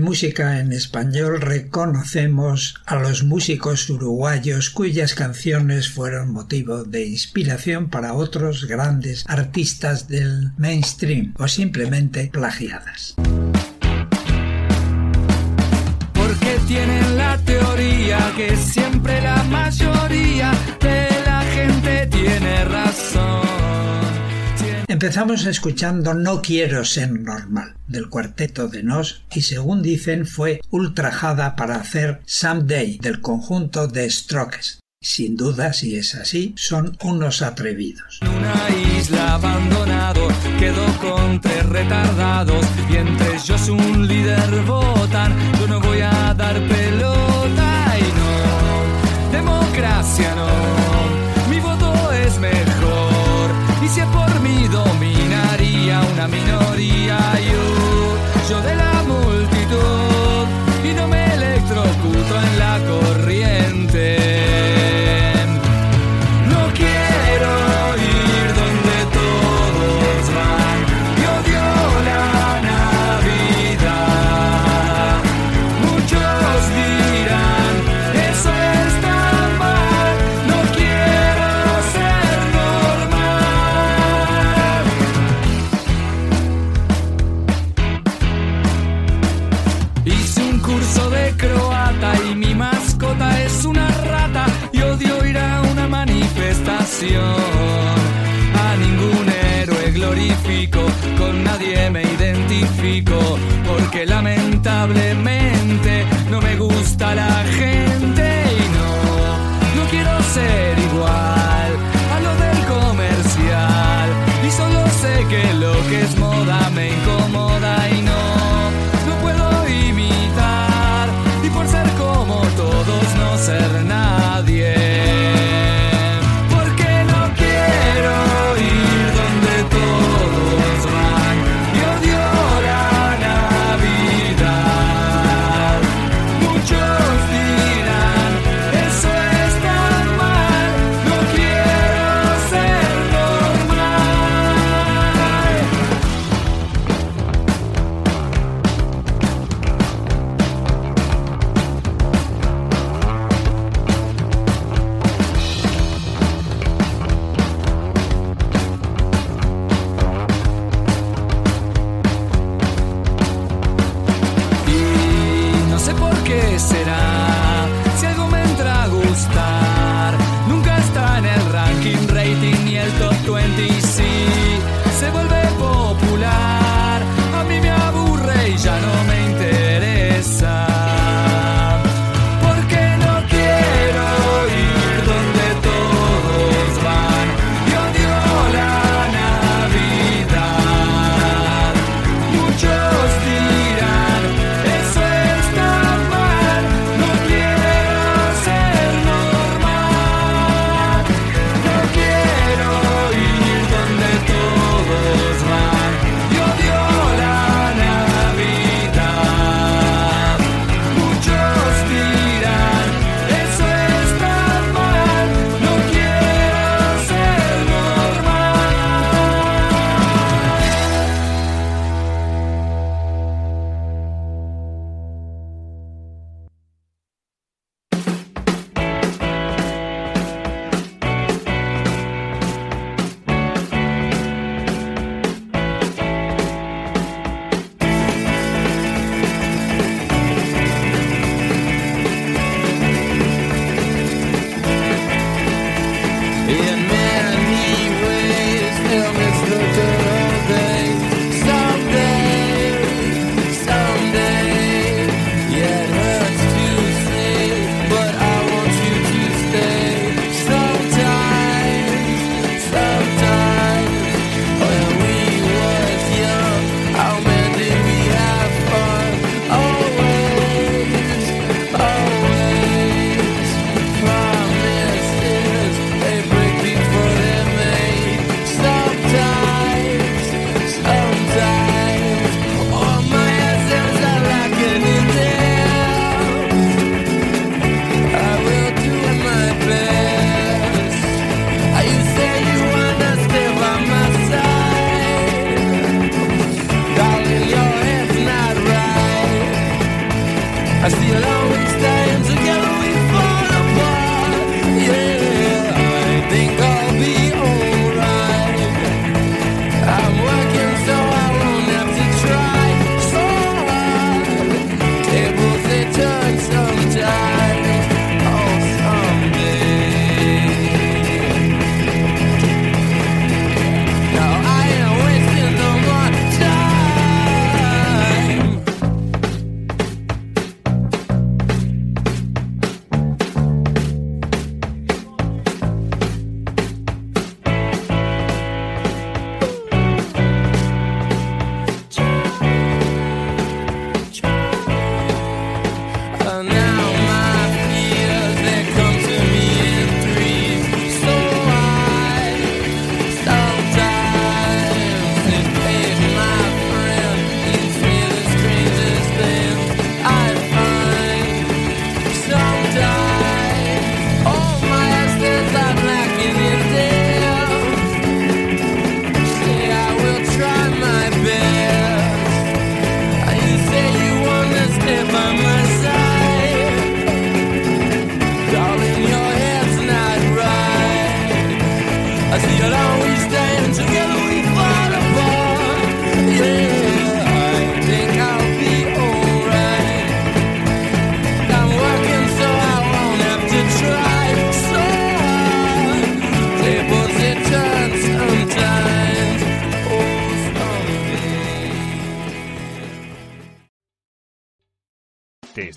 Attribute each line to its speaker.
Speaker 1: música en español reconocemos a los músicos uruguayos cuyas canciones fueron motivo de inspiración para otros grandes artistas del mainstream o simplemente plagiadas.
Speaker 2: Porque tienen la teoría que siempre la mayoría de la gente tiene razón.
Speaker 1: Empezamos escuchando No quiero ser normal del cuarteto de Nos y según dicen fue ultrajada para hacer Someday del conjunto de Strokes. Sin duda, si es así, son unos atrevidos.
Speaker 2: Una isla abandonado quedó con tres retardados y entre ellos un líder votan. Yo no voy a dar pelota y no, democracia no, mi voto es mejor y si es A ningún héroe glorifico, con nadie me identifico, porque lamentablemente no me gusta la gente y no, no quiero ser